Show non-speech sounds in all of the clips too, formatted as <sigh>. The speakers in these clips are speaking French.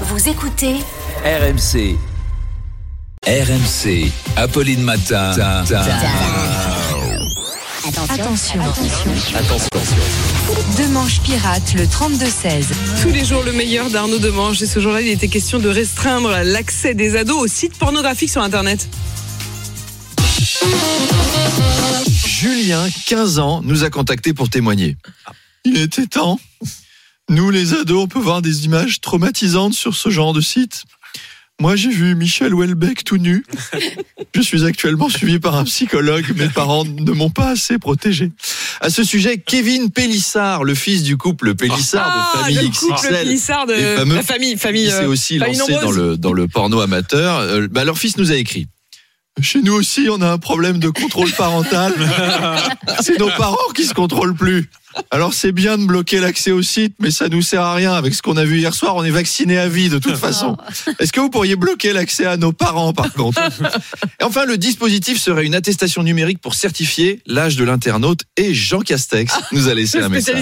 Vous écoutez RMC. RMC. Apolline Matin. Attention. Attention. Demanche pirate le 32-16. Tous les jours, le meilleur d'Arnaud Demange. Et ce jour-là, il était question de restreindre l'accès des ados aux sites pornographiques sur Internet. Julien, 15 ans, nous a contacté pour témoigner. Il était temps. Nous, les ados, on peut voir des images traumatisantes sur ce genre de site. Moi, j'ai vu Michel Houellebecq tout nu. Je suis actuellement suivi par un psychologue. Mes parents ne m'ont pas assez protégé. À ce sujet, Kevin Pélissard, le fils du couple Pélissard de Ah, famille le XXL, Pélissard de fameux la famille, famille. qui s'est euh, aussi famille lancé dans nombreuse. le, dans le porno amateur. Euh, bah, leur fils nous a écrit. Chez nous aussi, on a un problème de contrôle parental. <laughs> c'est nos parents qui se contrôlent plus. Alors c'est bien de bloquer l'accès au site, mais ça nous sert à rien. Avec ce qu'on a vu hier soir, on est vacciné à vie de toute façon. Est-ce que vous pourriez bloquer l'accès à nos parents par contre? <laughs> Et enfin, le dispositif serait une attestation numérique pour certifier l'âge de l'internaute. Et Jean Castex nous a laissé un message.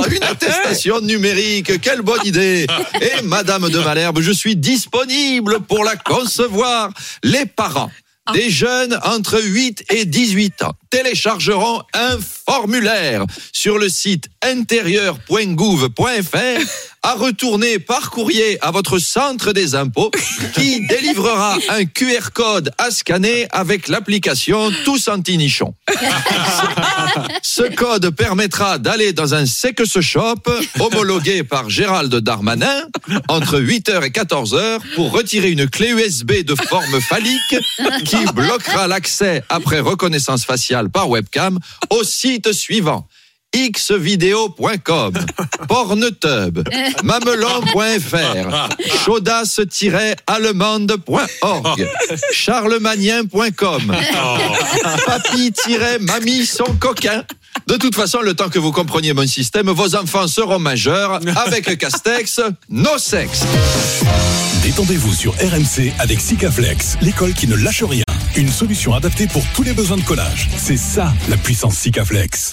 Ah, une attestation numérique, quelle bonne idée. Et Madame de Malherbe, je suis disponible pour la concevoir. Les parents des jeunes entre 8 et 18 ans téléchargeront un formulaire sur le site intérieur.gouv.fr à retourner par courrier à votre centre des impôts qui <laughs> délivrera un QR code à scanner avec l'application Tous Anti-Nichon. <laughs> Ce code permettra d'aller dans un sex shop homologué par Gérald Darmanin entre 8h et 14h pour retirer une clé USB de forme phallique qui bloquera l'accès après reconnaissance faciale par webcam au site suivant xvideo.com, <laughs> pornetub, mamelon.fr, <laughs> chaudasse-allemande.org, charlemagnien.com, papy-mamie son coquin. De toute façon, le temps que vous compreniez mon système, vos enfants seront majeurs. Avec <laughs> Castex, no sexe. Détendez-vous sur RMC avec Sikaflex, l'école qui ne lâche rien. Une solution adaptée pour tous les besoins de collage. C'est ça la puissance Sikaflex.